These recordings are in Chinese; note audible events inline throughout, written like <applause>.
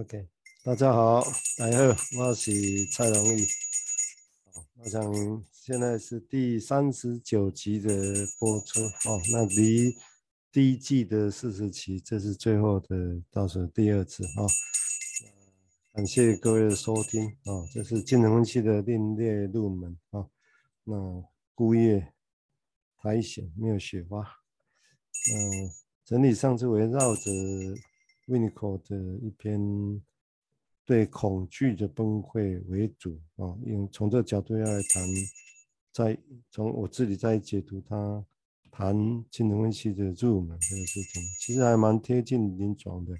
OK，大家好，大家好，我是蔡荣义。我想现在是第三十九集的播出哦，那离第一季的四十期，这是最后的倒数第二次哦。感谢各位的收听啊，这是金融分析的另类入门啊。那孤叶苔藓没有雪花，嗯，整体上是围绕着 Winnicott 的一篇对恐惧的崩溃为主啊，用从这个角度要来谈，在从我自己在解读它，谈金融分析的入门这个事情，其实还蛮贴近临床的。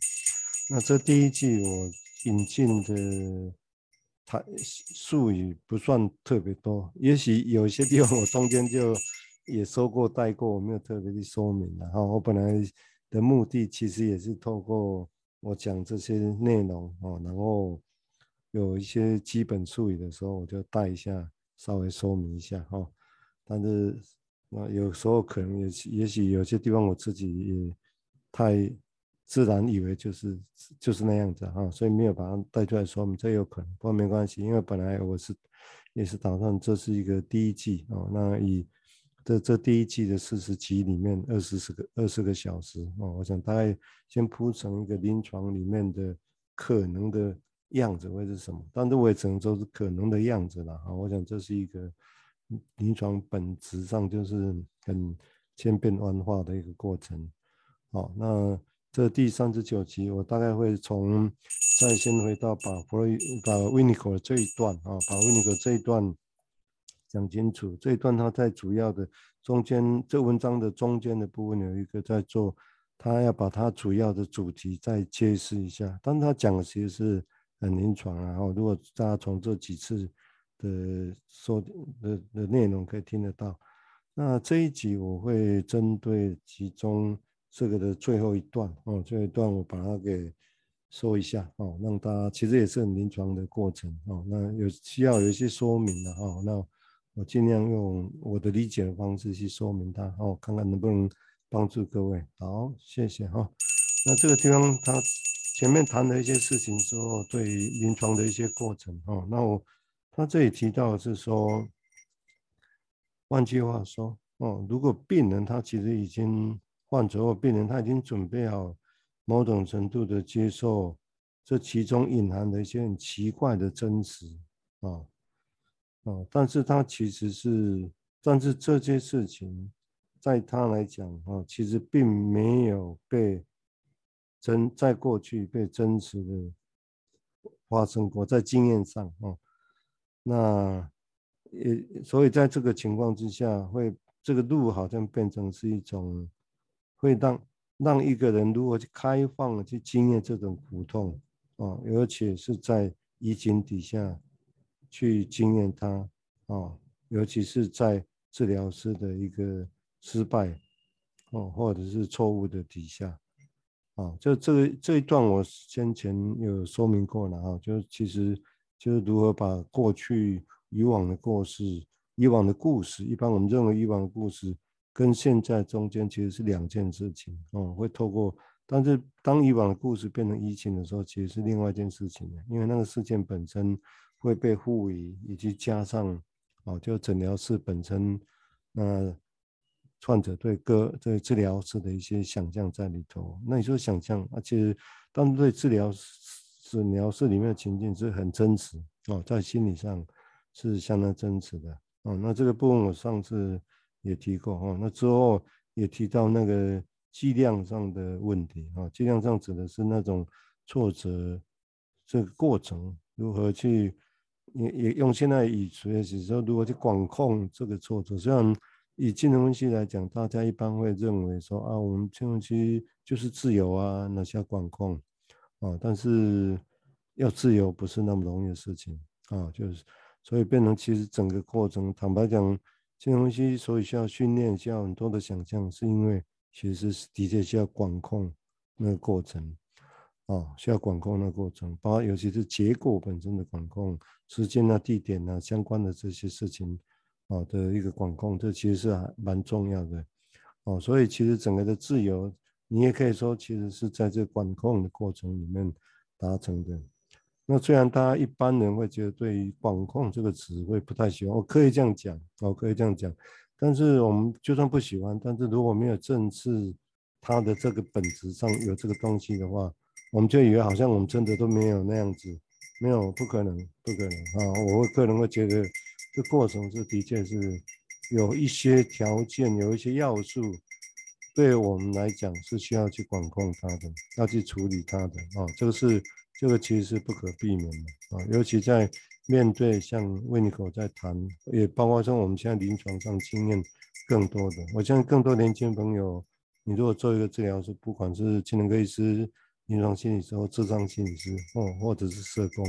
那这第一季我引进的它术语不算特别多，也许有些地方我中间就也说过带过，我没有特别的说明。然后我本来的目的其实也是透过我讲这些内容哦，然后有一些基本术语的时候，我就带一下，稍微说明一下哈。但是那，有时候可能也也许有些地方我自己也太自然以为就是就是那样子哈，所以没有把它带出来说明，这有可能，不过没关系，因为本来我是也是打算这是一个第一季哦，那以。这这第一季的四十集里面，二十四个二十个小时哦，我想大概先铺成一个临床里面的可能的样子会是什么，但是我也只能说是可能的样子了啊。我想这是一个临床本质上就是很千变万化的一个过程。好，那这第三十九集我大概会从再先回到把弗洛伊把 Winnicott 这一段啊，把 Winnicott 这一段。讲清楚这一段，他在主要的中间，这文章的中间的部分有一个在做，他要把他主要的主题再揭示一下。但他讲的其实是很临床啊，然后如果大家从这几次的说的的内容可以听得到，那这一集我会针对其中这个的最后一段哦，这一段我把它给说一下哦，让大家其实也是很临床的过程哦，那有需要有一些说明的哦，那。我尽量用我的理解的方式去说明它，哦，看看能不能帮助各位。好，谢谢哈。那这个地方他前面谈了一些事情之后，对临床的一些过程，哦，那我他这里提到是说，换句话说，哦，如果病人他其实已经患者或病人他已经准备好某种程度的接受这其中隐含的一些很奇怪的真实，啊。哦，但是他其实是，但是这些事情，在他来讲，哦，其实并没有被真在过去被真实的发生过，在经验上，哦，那也所以在这个情况之下，会这个路好像变成是一种，会让让一个人如何去开放的去经验这种苦痛，哦，而且是在疫情底下。去经验它啊，尤其是在治疗师的一个失败哦，或者是错误的底下啊，就这这一段我先前有说明过了啊，就其实就是如何把过去以往的过失、以往的故事，一般我们认为以往的故事跟现在中间其实是两件事情哦，会透过，但是当以往的故事变成疫情的时候，其实是另外一件事情，因为那个事件本身。会被赋予以及加上，哦，就诊疗室本身，那患者对个对治疗室的一些想象在里头。那你说想象，而且当对治疗诊疗室里面的情境是很真实哦，在心理上是相当真实的哦。那这个部分我上次也提过哦，那之后也提到那个剂量上的问题啊，剂量上指的是那种挫折这个过程如何去。也也用现在语词，也是说如何去管控这个挫折。虽然以金融分析来讲，大家一般会认为说啊，我们金融分析就是自由啊，那需要管控啊，但是要自由不是那么容易的事情啊，就是所以变成其实整个过程，坦白讲，金融分析所以需要训练，需要很多的想象，是因为其实是的确需要管控那个过程。啊，需要管控的过程，包括尤其是结果本身的管控，时间啊、地点啊相关的这些事情，啊的一个管控，这其实是还蛮重要的。哦，所以其实整个的自由，你也可以说，其实是在这管控的过程里面，达成的。那虽然大家一般人会觉得对于管控这个词会不太喜欢，我可以这样讲，我可以这样讲，但是我们就算不喜欢，但是如果没有正视它的这个本质上有这个东西的话，我们就以为好像我们真的都没有那样子，没有，不可能，不可能啊！我个人会觉得这过程是的确是有一些条件，有一些要素。对我们来讲是需要去管控它的，要去处理它的啊，这个是这个其实是不可避免的啊，尤其在面对像维尼口在谈，也包括说我们现在临床上经验更多的，我相信更多年轻朋友，你如果做一个治疗师，不管是精神科医师、临床心理师或智商心理师，哦，或者是社工，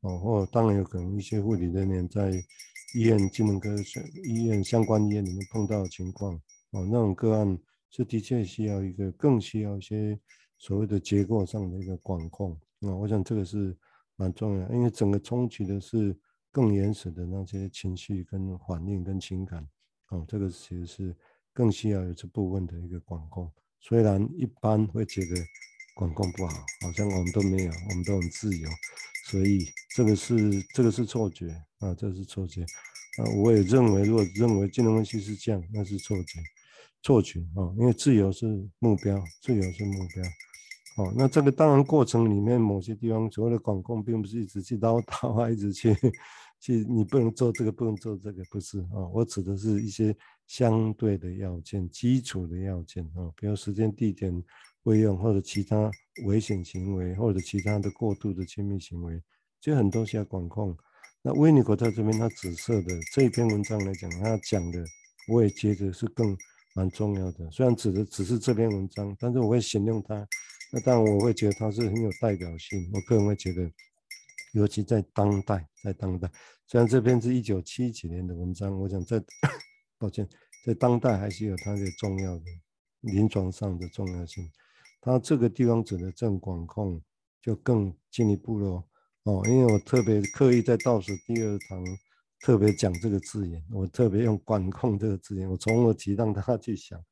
哦，或当然有可能一些护理人员在医院、精神科医院相关医院里面碰到的情况，哦，那种个案。是的确需要一个，更需要一些所谓的结构上的一个管控啊，我想这个是蛮重要，因为整个冲击的是更原始的那些情绪跟反应跟情感哦，这个其实是更需要有这部分的一个管控。虽然一般会觉得管控不好，好像我们都没有，我们都很自由，所以这个是这个是错觉啊，这是错觉啊，我也认为，如果认为金融分析是这样，那是错觉。错觉啊，因为自由是目标，自由是目标。哦，那这个当然过程里面某些地方所谓的管控，并不是一直去唠叨 <laughs> 啊，一直去 <laughs> 去你不能做这个，不能做这个，不是啊。我指的是一些相对的要件，基础的要件啊，比如时间、地点、费用或者其他危险行为，或者其他的过度的亲密行为，就很多需要管控。那维尼国在这边他指涉的这一篇文章来讲，他讲的，我也觉得是更。蛮重要的，虽然指的只是这篇文章，但是我会形容它。那当然我会觉得它是很有代表性。我个人会觉得，尤其在当代，在当代，虽然这篇是一九七几年的文章，我想在，<coughs> 抱歉，在当代还是有它的重要的临床上的重要性。那这个地方指的正管控就更进一步了哦，因为我特别刻意在倒数第二堂。特别讲这个字眼，我特别用“管控”这个字眼，我从而提让大家去想。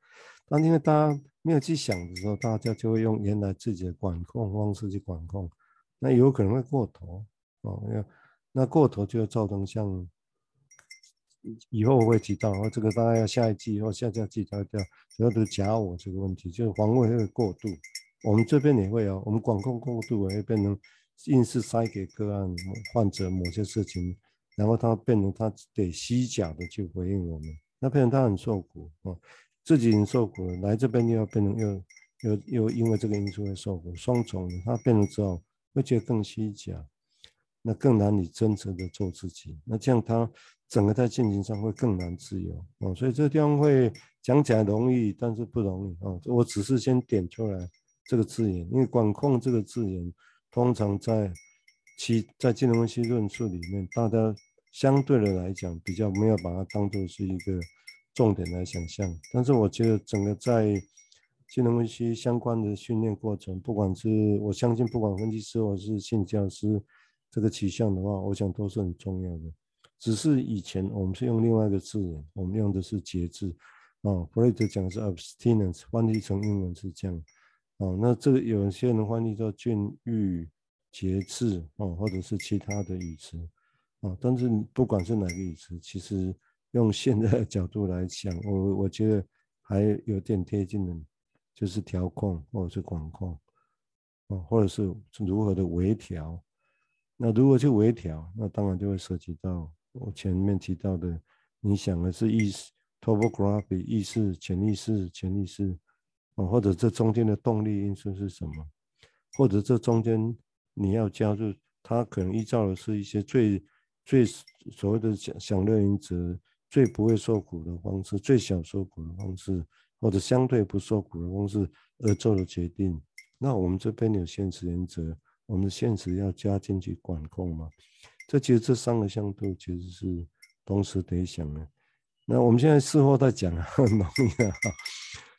但因为大家没有去想的时候，大家就会用原来自己的管控方式去管控，那有可能会过头哦。那那过头就会造成像以后我会提到，这个大概要下一季或下下季才会掉，主要的假我这个问题，就是防卫会过度。我们这边也会有，我们管控过度也会变成硬是塞给个案患者某些事情。然后他变成他得虚假的去回应我们，那变成他很受苦啊，自己很受苦，来这边又要变成又又又因为这个因素会受苦，双重的，他变成之后会觉得更虚假，那更难以真诚的做自己，那这样他整个在进行上会更难自由啊，所以这个地方会讲起来容易，但是不容易啊，我只是先点出来这个字眼，因为管控这个字眼通常在。其在金融分析论述里面，大家相对的来讲比较没有把它当作是一个重点来想象。但是我觉得整个在金融分析相关的训练过程，不管是我相信，不管分析师或是心理教师这个取向的话，我想都是很重要的。只是以前我们是用另外一个字，我们用的是节制啊，弗雷德讲的是 abstinence，翻译成英文是这样啊。那这个有些人翻译叫禁欲。节制啊，或者是其他的语词啊，但是不管是哪个语词，其实用现在的角度来讲，我我觉得还有点贴近的，就是调控或者是管控啊，或者是如何的微调。那如果去微调，那当然就会涉及到我前面提到的，你想的是意识 topography 意识、潜意识、潜意识啊，或者这中间的动力因素是什么，或者这中间。你要加入，他可能依照的是一些最最所谓的享享乐原则，最不会受苦的方式，最小受苦的方式，或者相对不受苦的方式而做的决定。那我们这边有现实原则，我们的现实要加进去管控嘛？这其实这三个向度其实是同时得想的。那我们现在事后再讲 <laughs> 很容易啊。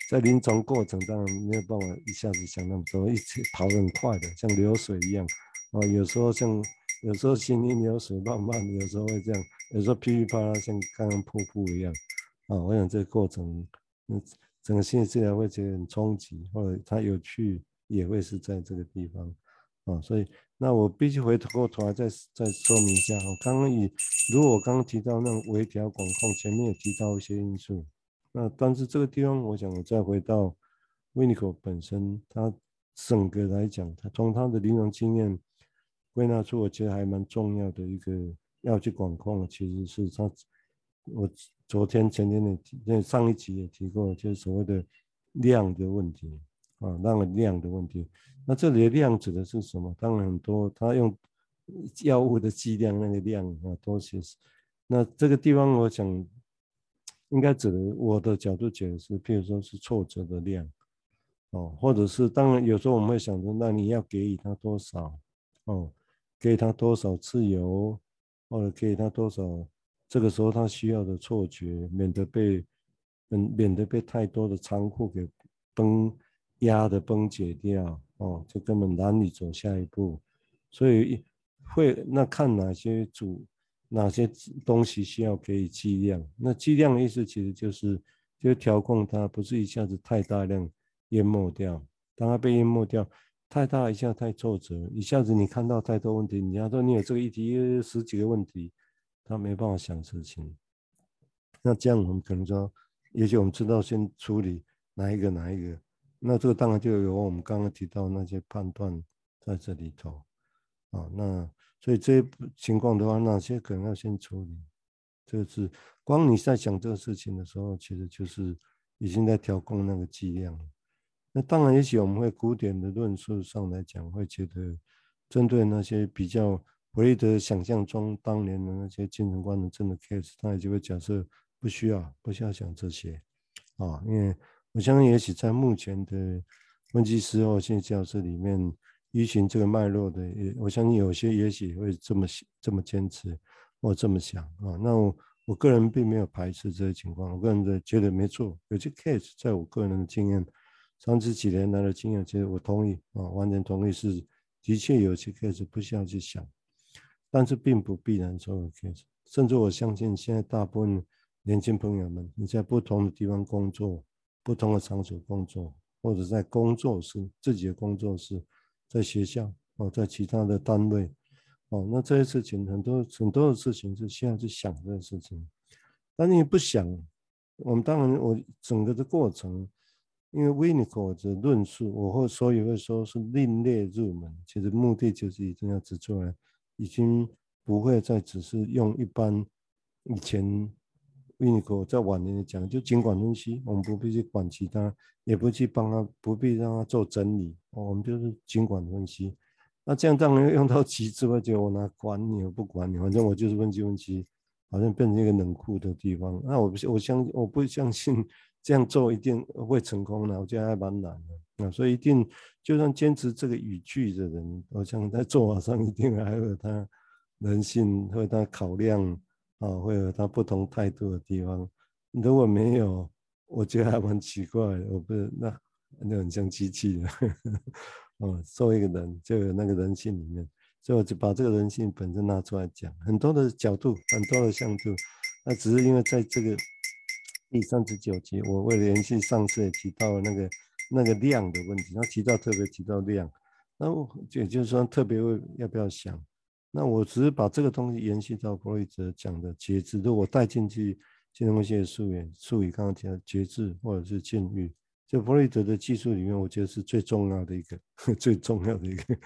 在临床过程当中，没有办法一下子想那么多，一直跑得很快的，像流水一样。啊，有时候像，有时候行云流水慢慢，有时候会这样，有时候噼里啪啦像刚刚瀑布一样。啊，我想这个过程，嗯，整个心理治疗会觉得很冲击，或者它有趣，也会是在这个地方。啊，所以那我必须回头过头来再再说明一下。我刚刚以如果我刚刚提到那种微调管控，前面也提到一些因素，那但是这个地方，我想我再回到 Winiko 本身，它整个来讲，它从它的临床经验归纳出，我觉得还蛮重要的一个要去管控的，其实是它我昨天前天的那上一集也提过，就是所谓的量的问题啊，那个量的问题。那这里的量指的是什么？当然很多，他用药物的剂量那个量啊，都是。那这个地方我想应该指的，我的角度解释，譬如说是挫折的量，哦，或者是当然有时候我们会想着，那你要给予他多少？哦，给他多少自由，或者给他多少？这个时候他需要的错觉，免得被嗯，免得被太多的仓库给崩压的崩解掉。哦，就根本难以走下一步，所以会那看哪些主哪些东西需要给予剂量。那剂量的意思其实就是就调控它，不是一下子太大量淹没掉。当它被淹没掉太大，一下太挫折，一下子你看到太多问题，你要说你有这个议题十几个问题，他没办法想事情。那这样我们可能说，也许我们知道先处理哪一个哪一个。那这个当然就有我们刚刚提到那些判断在这里头，啊，那所以这些情况的话，哪些可能要先处理？这是光你在想这个事情的时候，其实就是已经在调控那个剂量。那当然，也许我们会古典的论述上来讲，会觉得针对那些比较弗洛伊德想象中当年的那些精神官能症的 case，他也就会假设不需要不需要想这些，啊，因为。我相信，也许在目前的分析师或心理教师里面，依循这个脉络的，也我相信有些也许会这么这么坚持或这么想啊。那我我个人并没有排斥这些情况，我个人的觉得没错。有些 case，在我个人的经验，长期几年来的经验，其实我同意啊，完全同意是的确有些 case 不需要去想，但是并不必然所有 case。甚至我相信，现在大部分年轻朋友们，你在不同的地方工作。不同的场所工作，或者在工作室自己的工作室，在学校哦，在其他的单位哦，那这些事情很多很多的事情是需要去想这个事情，但你不想，我们当然我整个的过程，因为 Winiko 的论述，我会所以会说是另类入门，其实目的就是一定要指出来，已经不会再只是用一般以前。为你可在晚年讲，就尽管分析，我们不必去管其他，也不去帮他，不必让他做整理，我们就是尽管分析。那这样当然用到极致，我觉得我哪管你，我不管你，反正我就是分析分析，好像变成一个冷酷的地方。那我不，我相我不相信这样做一定会成功的，我觉得还蛮难的。那，所以一定就算坚持这个语句的人，我想在做法上一定还有他人性和他考量。啊，会有他不同态度的地方。如果没有，我觉得还蛮奇怪的。我不是那那很像机器的。<laughs> 哦，作为一个人，就有那个人性里面，所以我就把这个人性本身拿出来讲，很多的角度，很多的向度。那只是因为在这个第三十九集，我为了延续上次也提到了那个那个量的问题，他提到特别提到量，那我也就是说特别要不要想。那我只是把这个东西延续到弗洛伊德讲的节制，如果带进去精神分析的术语，术语刚刚提到节制或者是禁欲，就弗洛伊德的技术里面，我觉得是最重要的一个，<laughs> 最重要的一个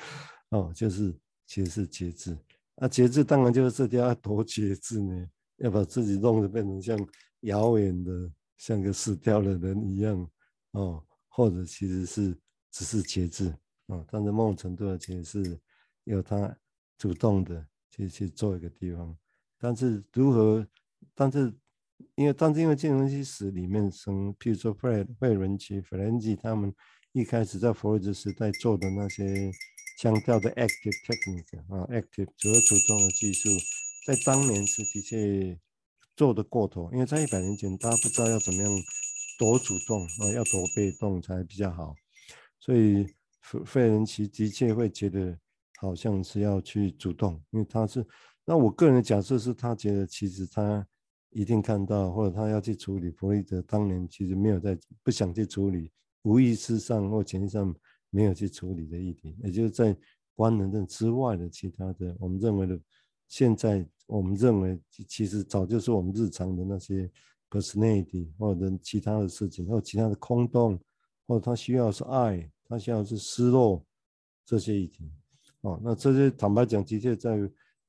哦，就是其实是节制。那节制当然就是这条要多节制呢，要把自己弄得变成像遥远的，像个死掉的人一样哦，或者其实是只是节制哦，但是某种程度的其实是有它。主动的去去做一个地方，但是如何？但是因为，但是因为精神分析史里面，从譬如说费费伦奇、弗兰基他们一开始在弗洛伊德时代做的那些强调的 active technique 啊，active 主要主动的技术，在当年是的确做得过头，因为在一百年前，大家不知道要怎么样多主动啊，要多被动才比较好，所以费费伦奇的确会觉得。好像是要去主动，因为他是，那我个人的假设是他觉得其实他一定看到，或者他要去处理弗洛伊德当年其实没有在不想去处理，无意识上或潜意识上没有去处理的议题，也就是在官能症之外的其他的，我们认为的，现在我们认为其实早就是我们日常的那些 personality 或者其他的事情，或其他的空洞，或者他需要是爱，他需要是失落这些议题。哦，那这些坦白讲，的确在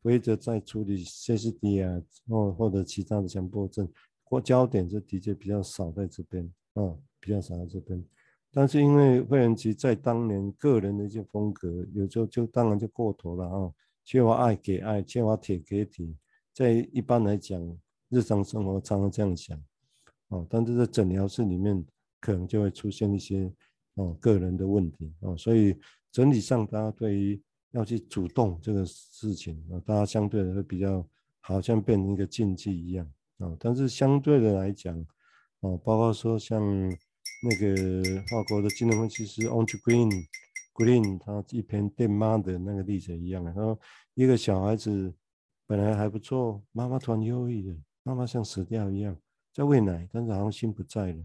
唯一在处理 CSD 啊，或或者其他的强迫症，或焦点是的确比较少在这边，啊、比较少在这边。但是因为费兰奇在当年个人的一些风格，有时候就当然就过头了啊，缺乏爱给爱，缺乏铁给铁，在一般来讲，日常生活常常这样想，啊，但是在诊疗室里面可能就会出现一些哦个人的问题啊，所以整体上大家对于要去主动这个事情啊，大家相对的会比较好像变成一个禁忌一样啊，但是相对的来讲，啊，包括说像。那个法国的精神分析师 ang Green Green，他一篇电妈的那个例子一样的，他说一个小孩子本来还不错，妈妈突然忧郁了，妈妈像死掉一样，在喂奶，但是好像心不在了。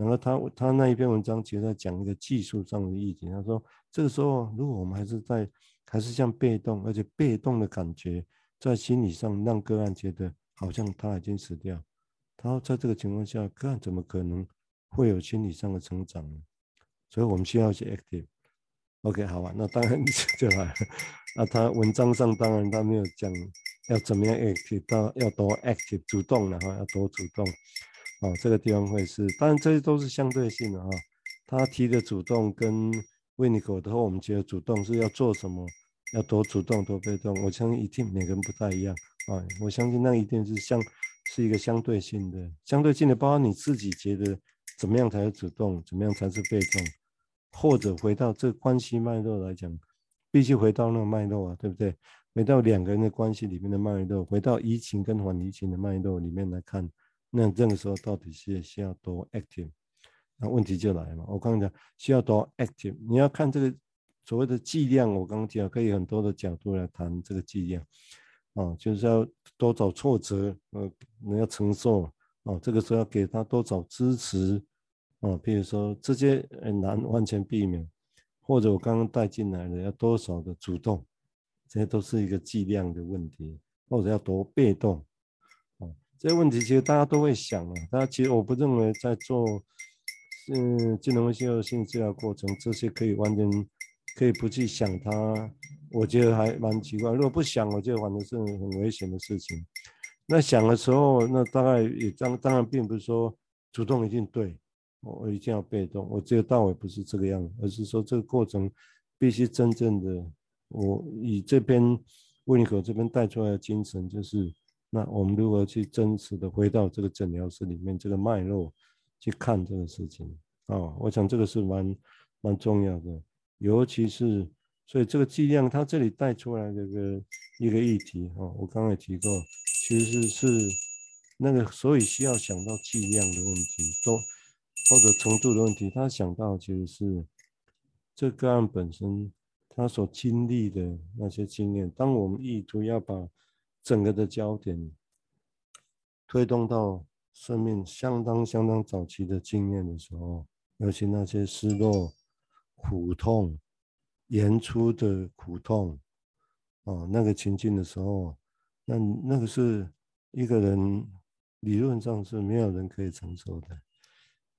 然后他他那一篇文章其实在讲一个技术上的议题，他说这个时候如果我们还是在还是像被动，而且被动的感觉在心理上让个案觉得好像他已经死掉，他说在这个情况下，个案怎么可能？会有心理上的成长呢，所以我们需要去 active。OK，好吧，那当然就来了。<laughs> 那他文章上当然他没有讲要怎么样 active，到要多 active 主动的哈，要多主动。哦，这个地方会是，当然这些都是相对性的哈。他提的主动跟 Winnicott 的话，我们觉得主动是要做什么，要多主动多被动。我相信一定每个人不太一样啊，我相信那一定是相是一个相对性的，相对性的，包括你自己觉得。怎么样才是主动？怎么样才是被动？或者回到这关系脉络来讲，必须回到那个脉络啊，对不对？回到两个人的关系里面的脉络，回到移情跟反移情的脉络里面来看，那这个时候到底是需要多 active？那问题就来了嘛。我刚刚讲需要多 active，你要看这个所谓的剂量。我刚刚讲可以很多的角度来谈这个剂量啊，就是要多少挫折，呃，你要承受啊，这个时候要给他多少支持。啊，比如说这些很难完全避免，或者我刚刚带进来的要多少的主动，这些都是一个剂量的问题，或者要多被动，这些问题其实大家都会想啊，大家其实我不认为在做嗯精神分析和心理治疗过程，这些可以完全可以不去想它，我觉得还蛮奇怪。如果不想，我觉得反正是很危险的事情。那想的时候，那大概也当当然并不是说主动一定对。我一定要被动，我觉得倒也不是这个样子，而是说这个过程必须真正的，我以这边温尼可这边带出来的精神，就是那我们如何去真实的回到这个诊疗室里面这个脉络去看这个事情啊、我想这个是蛮蛮重要的，尤其是所以这个剂量它这里带出来这个一个议题啊、我刚才提过，其实是那个所以需要想到剂量的问题都。或者程度的问题，他想到其实是这个案本身他所经历的那些经验。当我们意图要把整个的焦点推动到生命相当相当早期的经验的时候，尤其那些失落、苦痛、演出的苦痛，哦，那个情境的时候，那那个是一个人理论上是没有人可以承受的。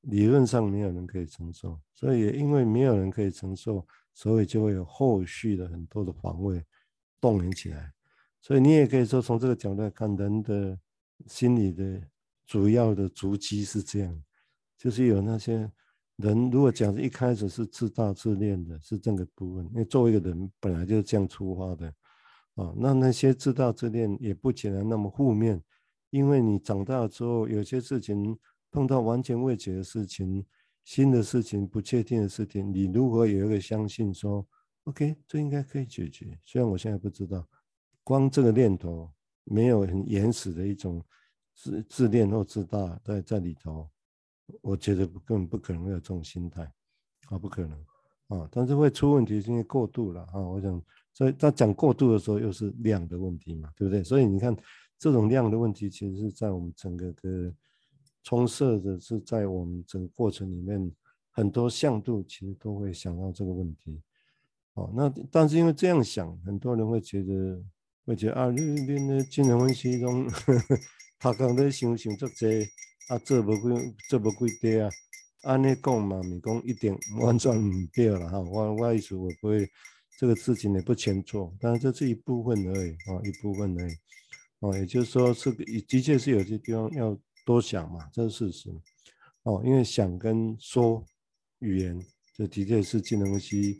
理论上没有人可以承受，所以因为没有人可以承受，所以就会有后续的很多的防卫动员起来。所以你也可以说从这个角度来看，人的心理的主要的足迹是这样，就是有那些人，如果讲一开始是自大自恋的，是这个部分，因为作为一个人本来就是这样出发的啊，那那些自大自恋也不尽然那么负面，因为你长大之后有些事情。碰到完全未解的事情、新的事情、不确定的事情，你如何有一个相信说，OK，这应该可以解决？虽然我现在不知道，光这个念头没有很原始的一种自自恋或自大在在里头，我觉得根本不可能有这种心态，啊，不可能啊！但是会出问题是因为过度了啊！我想，所以他讲过度的时候，又是量的问题嘛，对不对？所以你看，这种量的问题，其实是在我们整个的。充塞的是在我们整个过程里面，很多向度其实都会想到这个问题，哦，那但是因为这样想，很多人会觉得或者啊，你你的金融分析中，<laughs> 他刚在想想这些啊，做无几做无几对啊，按你讲嘛，咪讲一点完全唔对了哈。我我意思我不会这个事情也不全错，但是这是一部分而已啊，一部分而已。哦，也就是说是的确是有些地方要多想嘛，这是事实。哦，因为想跟说语言，这的确是金融分析。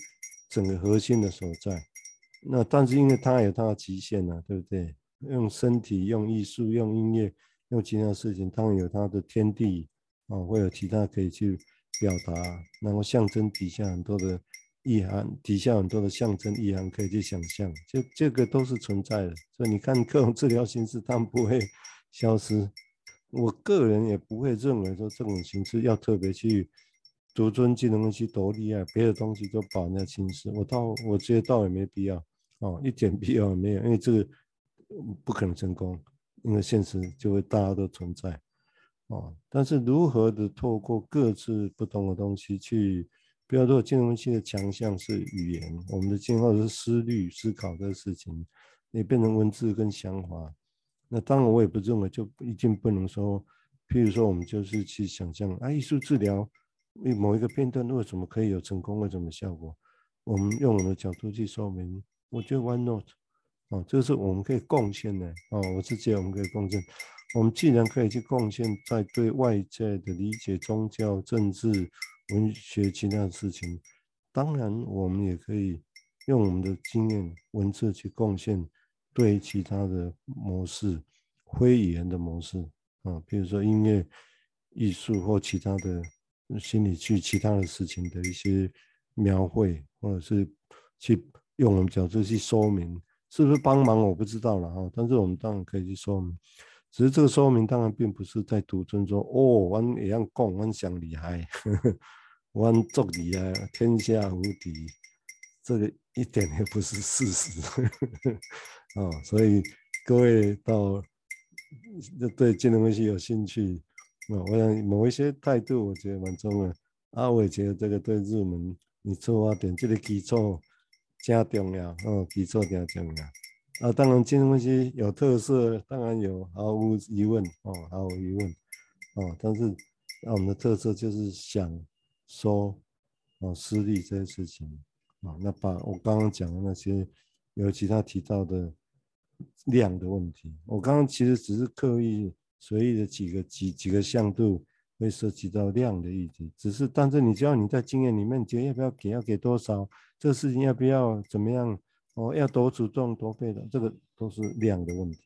整个核心的所在，那但是因为它有它的极限呢、啊，对不对？用身体、用艺术、用音乐、用其他事情，当然有它的天地啊，会有其他可以去表达，然后象征底下很多的意涵，底下很多的象征意涵可以去想象，这这个都是存在的。所以你看各种治疗形式，它们不会消失。我个人也不会认为说这种形式要特别去。独尊金融分析多厉害，别的东西都把人家轻视。我倒我觉得倒也没必要哦，一点必要没有，因为这个不可能成功，因为现实就会大家都存在哦。但是如何的透过各自不同的东西去，比如说金融分析的强项是语言，我们的进化是思虑思考的事情，也变成文字跟想法。那当然我也不认为就一定不能说，譬如说我们就是去想象啊，艺术治疗为。某一个片段为什么可以有成功？为什么效果？我们用我们的角度去说明，我觉得 why not？哦，这是我们可以贡献的哦。我是觉得我们可以贡献。我们既然可以去贡献，在对外界的理解、宗教、政治、文学其他的事情，当然我们也可以用我们的经验、文字去贡献对其他的模式、非语言的模式啊，比如说音乐、艺术或其他的。心理去其他的事情的一些描绘，或者是去用我们角度去说明，是不是帮忙我不知道了哈。但是我们当然可以去说明，只是这个说明当然并不是在独尊说哦，我也样讲，我想厉害，<laughs> 我做厉害，天下无敌，这个一点也不是事实啊。<laughs> 所以各位到对金融分析有兴趣。我想某一些态度，我觉得蛮重要。啊，我也觉得这个对入门，你出发点这个基础加重要，哦，基础加重要。啊，当然金融分析有特色，当然有，毫无疑问，哦，毫无疑问，哦，但是那我们的特色就是想说，哦，私利这些事情，啊，那把我刚刚讲的那些，尤其他提到的量的问题，我刚刚其实只是刻意。随意的几个几几个向度会涉及到量的议题，只是但是你只要你在经验里面，你觉得要不要给，要给多少，这个事情要不要怎么样，哦，要多主动多被动，这个都是量的问题。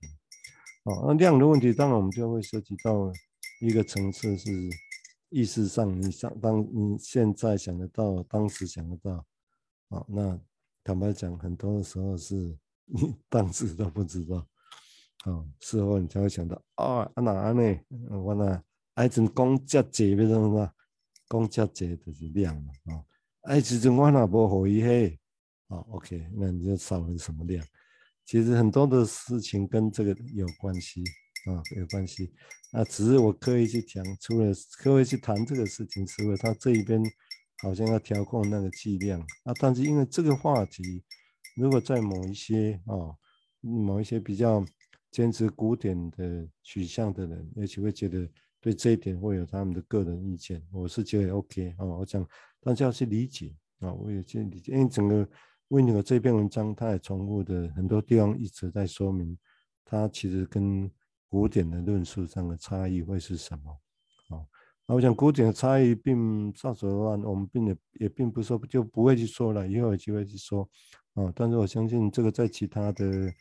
哦，那量的问题，当然我们就会涉及到一个层次是意识上，你想当你现在想得到，当时想得到，哦，那坦白讲，很多的时候是你当时都不知道。哦，事后你才会想到，哦，啊那安呢？我那爱阵讲遮济，要怎么？讲遮济就是量嘛，哦，哎，其实我那无好意嘿，哦，OK，那你就少了什么量？其实很多的事情跟这个有关系，啊、有关系。啊，只是我刻意去讲，除了刻意去谈这个事情之外，他这一边好像要调控那个剂量啊。但是因为这个话题，如果在某一些啊、某一些比较。坚持古典的取向的人，也许会觉得对这一点会有他们的个人意见。我是觉得 OK 啊，我讲大家要去理解啊，我也去理解。因为整个维尼尔这篇文章，他也重复的很多地方一直在说明，他其实跟古典的论述上的差异会是什么啊？那我想古典的差异并少说的话，我们并也也并不说就不会去说了，以后有机会去说啊。但是我相信这个在其他的。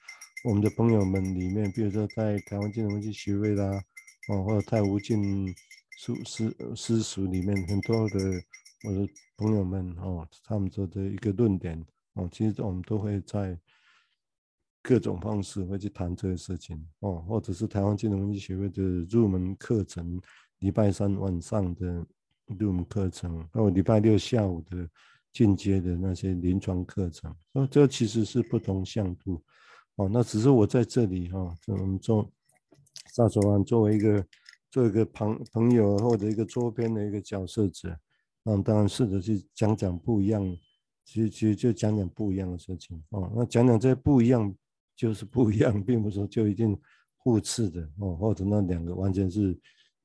我们的朋友们里面，比如说在台湾金融分析学位啦，哦，或者太无尽书私私塾里面，很多的我的朋友们哦，他们做的一个论点哦，其实我们都会在各种方式会去谈这个事情哦，或者是台湾金融分析学会的入门课程，礼拜三晚上的入门课程，还有礼拜六下午的进阶的那些临床课程，哦，这其实是不同向度。哦，那只是我在这里哈、哦，我们做萨卓安作为一个做一个朋朋友或者一个周边的一个角色者，那当然试着去讲讲不一样其实其实就讲讲不一样的事情哦。那讲讲这不一样就是不一样，并不是说就一定互斥的哦，或者那两个完全是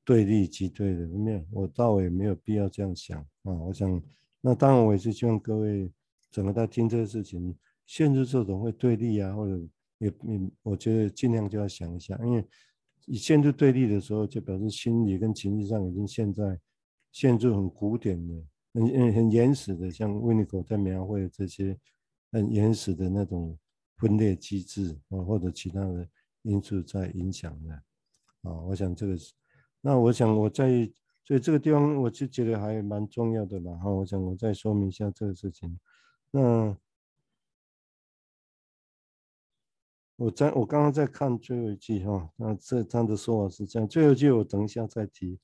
对立即对的，没有，我倒也没有必要这样想啊。我想，那当然我也是希望各位整个在听这个事情，陷入这种会对立啊，或者也也，我觉得尽量就要想一下，因为你陷入对立的时候，就表示心理跟情绪上已经现在陷入很古典的。很很很原始的，像维尼口在描绘的这些很原始的那种分裂机制啊，或者其他的因素在影响的啊。我想这个是，那我想我在所以这个地方，我就觉得还蛮重要的吧。哈，我想我再说明一下这个事情。那我在我刚刚在看最后一句哈，那这他的说法是这样，最后一句我等一下再提。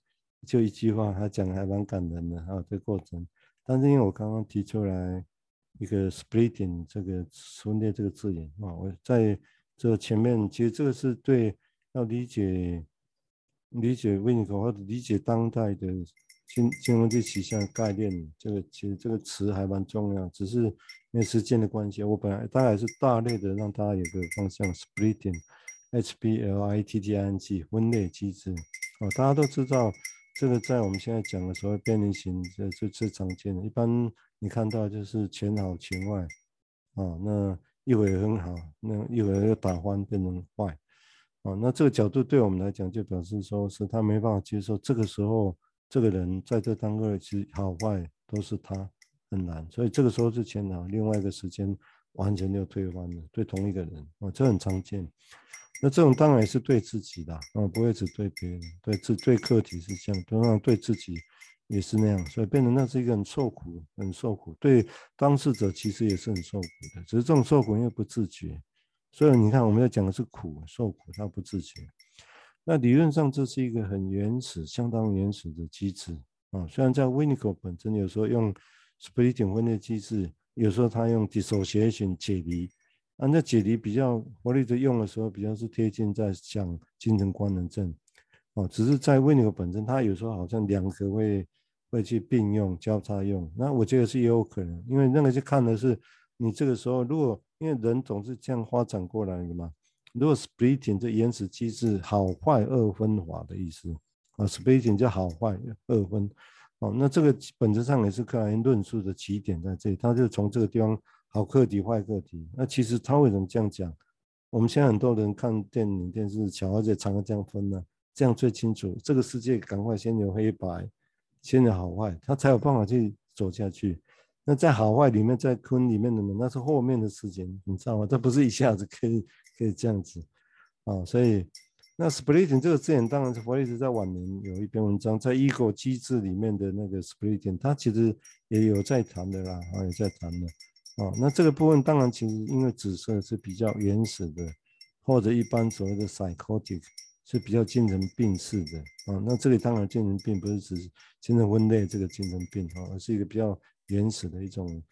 就一句话，他讲的还蛮感人的啊，这过程。但是因为我刚刚提出来一个 splitting 这个分裂这个字眼啊，我在这前面其实这个是对要理解理解 WINGCO 或者理解当代的新新经济学旗下概念，这个其实这个词还蛮重要。只是因为时间的关系，我本来大概是大类的让大家有个方向 splitting，h b l i t t i n g 分裂机制啊，大家都知道。这个在我们现在讲的时候，变离型这这最常见的。一般你看到就是前好前坏，啊，那一会很好，那一会又打翻变成坏，啊，那这个角度对我们来讲就表示说是他没办法接受。这个时候这个人在这当中其实好坏都是他很难，所以这个时候是前好，另外一个时间完全就推翻了，对同一个人，啊，这很常见。那这种当然也是对自己的，啊，不会只对别人，对自对客体是这样，同样对自己也是那样，所以变成那是一个很受苦、很受苦，对当事者其实也是很受苦的，只是这种受苦因为不自觉，所以你看我们要讲的是苦，受苦他不自觉。那理论上这是一个很原始、相当原始的机制啊，虽然在 Winnicott 本身有时候用 splitting 分裂机制，有时候他用 dissociation 解离。啊，那解离比较弗洛伊德用的时候，比较是贴近在讲精神官能症，哦，只是在维尼口本身，他有时候好像两个会会去并用交叉用。那我觉得是也有可能，因为那个是看的是你这个时候，如果因为人总是这样发展过来的嘛，如果 splitting 这原始机制好坏二分法的意思啊，splitting 就好坏二分，那这个本质上也是克莱因论述的起点在这里，他就从这个地方。好课题、坏课题，那其实他为什么这样讲？我们现在很多人看电影、电视，小孩子常常这样分呢、这样最清楚。这个世界赶快先有黑白，先有好坏，他才有办法去走下去。那在好坏里面，在坤里面的人，那是后面的事情，你知道吗？这不是一下子可以可以这样子啊。所以，那 splitting 这个字眼，当然是弗洛伊德在晚年有一篇文章，在 ego 机制里面的那个 splitting，他其实也有在谈的啦，啊，也在谈的。哦，那这个部分当然其实因为紫色是比较原始的，或者一般所谓的 psychotic 是比较精神病式的啊。那这里当然精神病不是指精神分裂这个精神病啊，而是一个比较原始的一种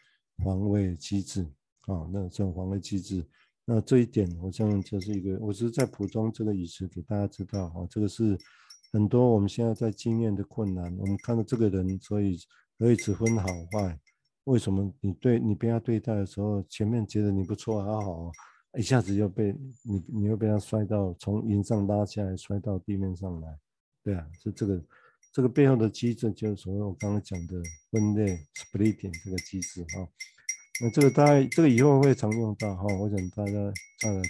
防卫机制啊。那这种防卫机制，那这一点我想就是一个，我是在补充这个意思给大家知道啊。这个是很多我们现在在经验的困难，我们看到这个人，所以可以只分好坏。为什么你对你被他对待的时候，前面觉得你不错，好好，一下子又被你你又被他摔到从云上拉下来，摔到地面上来，对啊，是这个这个背后的机制，就是所谓我刚刚讲的分裂 splitting 这个机制哈。那这个大概这个以后会常用到哈，我想大家再来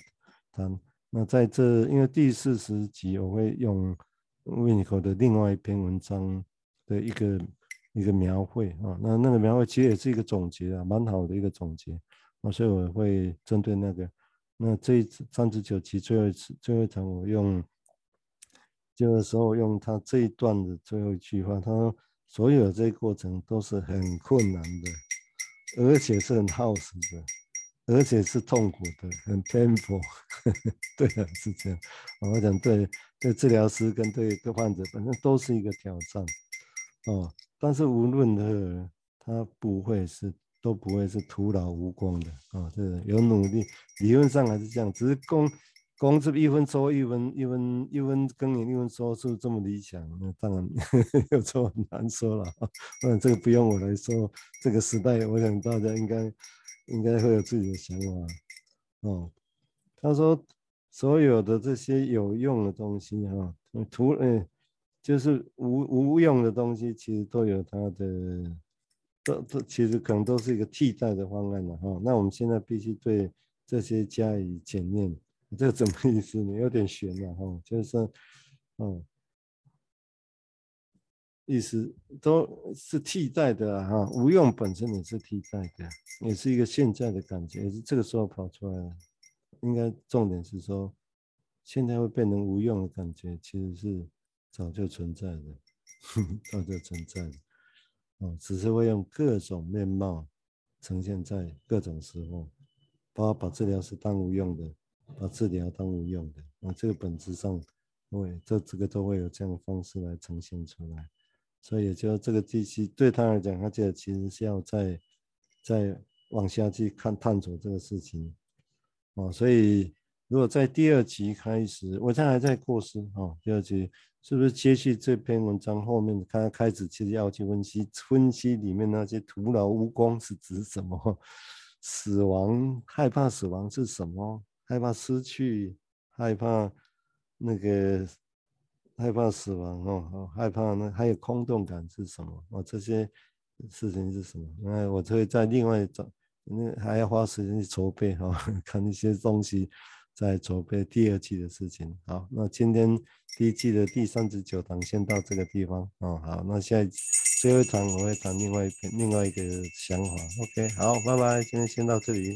谈。那在这因为第四十集我会用 w i n i c o 的另外一篇文章的一个。一个描绘啊，那那个描绘其实也是一个总结啊，蛮好的一个总结啊，所以我会针对那个，那这一次三十九集最后一次最后一场，我用这个时候用他这一段的最后一句话，他说所有这个过程都是很困难的，而且是很耗时的，而且是痛苦的，很 painful，<laughs> 对啊，是这样，我想对对治疗师跟对个患者本身都是一个挑战哦。但是无论如何，他不会是都不会是徒劳无功的啊！哦、个有努力，理论上还是这样，只是功公是一分收一分，一分一分耕耘一分收，是这么理想？那当然 <laughs> 有时候很难说了。嗯，这个不用我来说，这个时代，我想大家应该应该会有自己的想法。哦，他说所有的这些有用的东西，哈，图嗯，就是无无用的东西，其实都有它的，都都其实可能都是一个替代的方案了哈。那我们现在必须对这些加以检验。这怎么意思你？有点悬了哈，就是说，嗯，意思都是替代的哈，无用本身也是替代的，也是一个现在的感觉，也是这个时候跑出来的。应该重点是说，现在会变成无用的感觉，其实是早就存在的，<laughs> 早就存在的，哦，只是会用各种面貌呈现在各种时候，包括把治疗师当无用的。把治疗当无用的，那这个本质上，会这这个都会有这样的方式来呈现出来，所以也就这个机器对他来讲，他觉得其实是要再再往下去看探索这个事情，哦，所以如果在第二集开始，我现在还在构思，哦，第二集是不是接续这篇文章后面，他开始其实要去分析分析里面那些徒劳无功是指什么，<laughs> 死亡害怕死亡是什么？害怕失去，害怕那个害怕死亡哦，害怕那还有空洞感是什么？哦，这些事情是什么？那我就会在另外找，那还要花时间去筹备哈、哦，<laughs> 看一些东西，在筹备第二季的事情。好，那今天第一季的第三十九堂先到这个地方哦。好，那现在最后一堂我会谈另外一篇另外一个想法。OK，好，拜拜，今天先到这里。